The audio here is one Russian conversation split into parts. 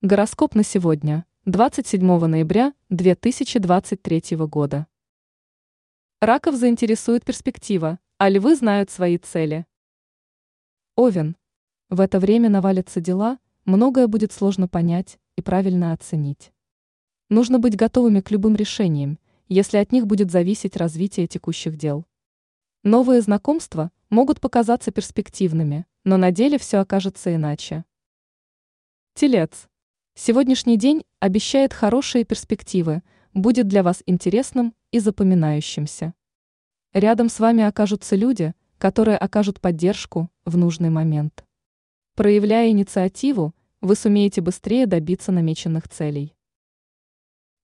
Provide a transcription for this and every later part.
Гороскоп на сегодня, 27 ноября 2023 года. Раков заинтересует перспектива, а львы знают свои цели. Овен. В это время навалятся дела, многое будет сложно понять и правильно оценить. Нужно быть готовыми к любым решениям, если от них будет зависеть развитие текущих дел. Новые знакомства могут показаться перспективными, но на деле все окажется иначе. Телец. Сегодняшний день обещает хорошие перспективы, будет для вас интересным и запоминающимся. Рядом с вами окажутся люди, которые окажут поддержку в нужный момент. Проявляя инициативу, вы сумеете быстрее добиться намеченных целей.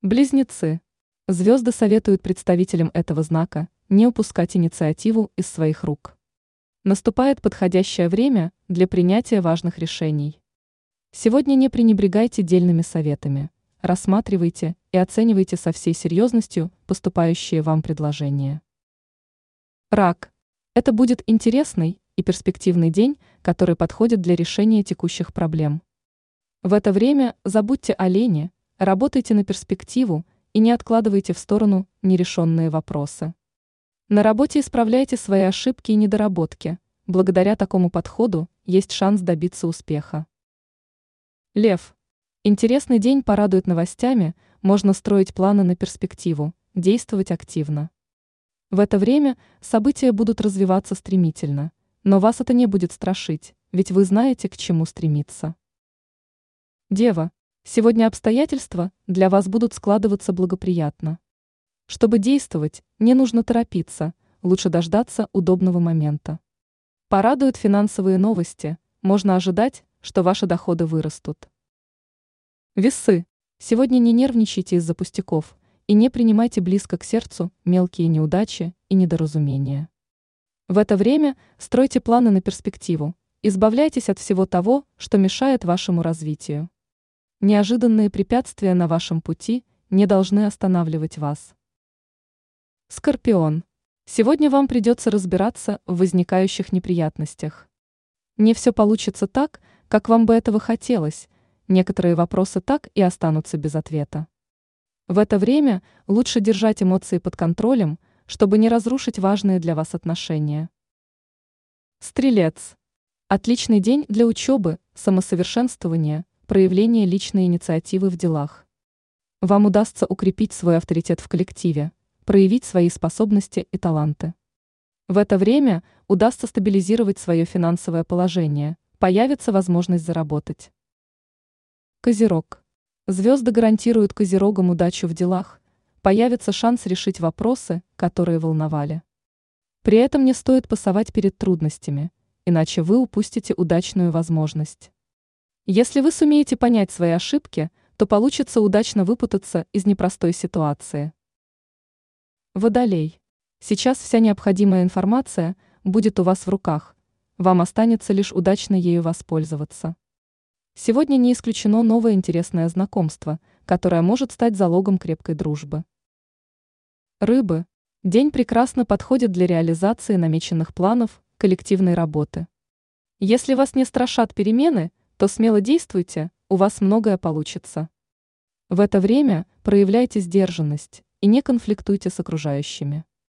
Близнецы. Звезды советуют представителям этого знака не упускать инициативу из своих рук. Наступает подходящее время для принятия важных решений. Сегодня не пренебрегайте дельными советами, рассматривайте и оценивайте со всей серьезностью поступающие вам предложения. Рак. Это будет интересный и перспективный день, который подходит для решения текущих проблем. В это время забудьте о лени, работайте на перспективу и не откладывайте в сторону нерешенные вопросы. На работе исправляйте свои ошибки и недоработки. Благодаря такому подходу есть шанс добиться успеха. Лев. Интересный день порадует новостями, можно строить планы на перспективу, действовать активно. В это время события будут развиваться стремительно, но вас это не будет страшить, ведь вы знаете, к чему стремиться. Дева. Сегодня обстоятельства для вас будут складываться благоприятно. Чтобы действовать, не нужно торопиться, лучше дождаться удобного момента. Порадуют финансовые новости, можно ожидать, что ваши доходы вырастут. Весы. Сегодня не нервничайте из-за пустяков и не принимайте близко к сердцу мелкие неудачи и недоразумения. В это время стройте планы на перспективу, избавляйтесь от всего того, что мешает вашему развитию. Неожиданные препятствия на вашем пути не должны останавливать вас. Скорпион. Сегодня вам придется разбираться в возникающих неприятностях. Не все получится так, как вам бы этого хотелось, некоторые вопросы так и останутся без ответа. В это время лучше держать эмоции под контролем, чтобы не разрушить важные для вас отношения. Стрелец. Отличный день для учебы, самосовершенствования, проявления личной инициативы в делах. Вам удастся укрепить свой авторитет в коллективе, проявить свои способности и таланты. В это время удастся стабилизировать свое финансовое положение, появится возможность заработать. Козерог. Звезды гарантируют козерогам удачу в делах, появится шанс решить вопросы, которые волновали. При этом не стоит пасовать перед трудностями, иначе вы упустите удачную возможность. Если вы сумеете понять свои ошибки, то получится удачно выпутаться из непростой ситуации. Водолей. Сейчас вся необходимая информация будет у вас в руках, вам останется лишь удачно ею воспользоваться. Сегодня не исключено новое интересное знакомство, которое может стать залогом крепкой дружбы. Рыбы. День прекрасно подходит для реализации намеченных планов коллективной работы. Если вас не страшат перемены, то смело действуйте, у вас многое получится. В это время проявляйте сдержанность и не конфликтуйте с окружающими.